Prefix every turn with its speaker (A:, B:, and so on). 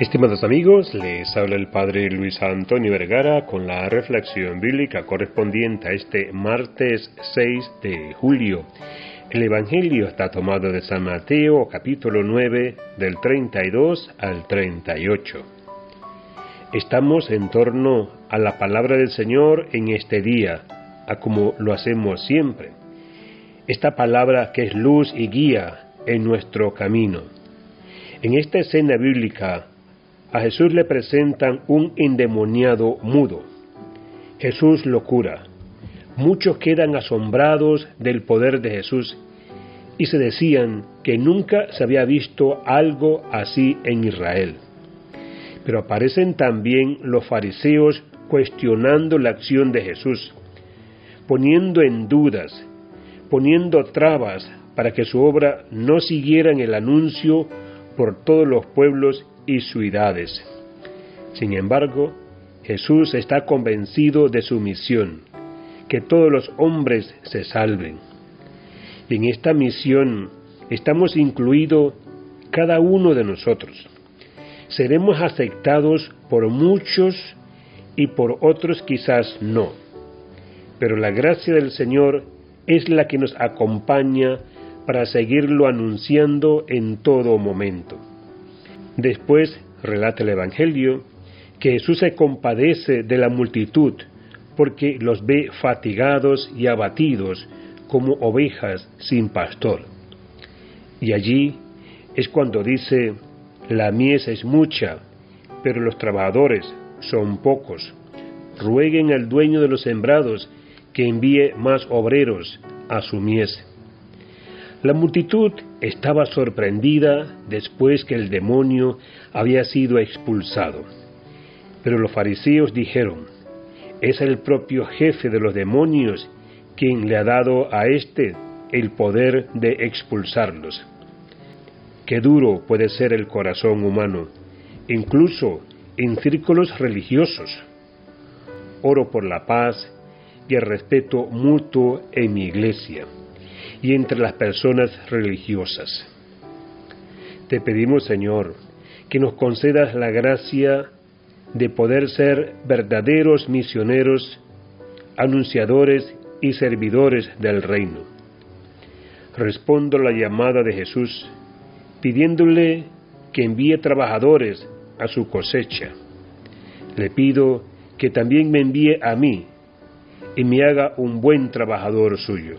A: Estimados amigos, les habla el Padre Luis Antonio Vergara con la reflexión bíblica correspondiente a este martes 6 de julio. El Evangelio está tomado de San Mateo capítulo 9 del 32 al 38. Estamos en torno a la palabra del Señor en este día, a como lo hacemos siempre. Esta palabra que es luz y guía en nuestro camino. En esta escena bíblica a Jesús le presentan un endemoniado mudo. Jesús lo cura. Muchos quedan asombrados del poder de Jesús y se decían que nunca se había visto algo así en Israel. Pero aparecen también los fariseos cuestionando la acción de Jesús, poniendo en dudas, poniendo trabas para que su obra no siguiera en el anuncio por todos los pueblos y ciudades. Sin embargo, Jesús está convencido de su misión, que todos los hombres se salven. En esta misión estamos incluidos cada uno de nosotros. Seremos aceptados por muchos y por otros quizás no. Pero la gracia del Señor es la que nos acompaña para seguirlo anunciando en todo momento. Después relata el Evangelio que Jesús se compadece de la multitud porque los ve fatigados y abatidos como ovejas sin pastor. Y allí es cuando dice, la mies es mucha, pero los trabajadores son pocos. Rueguen al dueño de los sembrados que envíe más obreros a su mies. La multitud estaba sorprendida después que el demonio había sido expulsado. Pero los fariseos dijeron, es el propio jefe de los demonios quien le ha dado a éste el poder de expulsarlos. Qué duro puede ser el corazón humano, incluso en círculos religiosos. Oro por la paz y el respeto mutuo en mi iglesia y entre las personas religiosas. Te pedimos, Señor, que nos concedas la gracia de poder ser verdaderos misioneros, anunciadores y servidores del reino. Respondo la llamada de Jesús, pidiéndole que envíe trabajadores a su cosecha. Le pido que también me envíe a mí y me haga un buen trabajador suyo.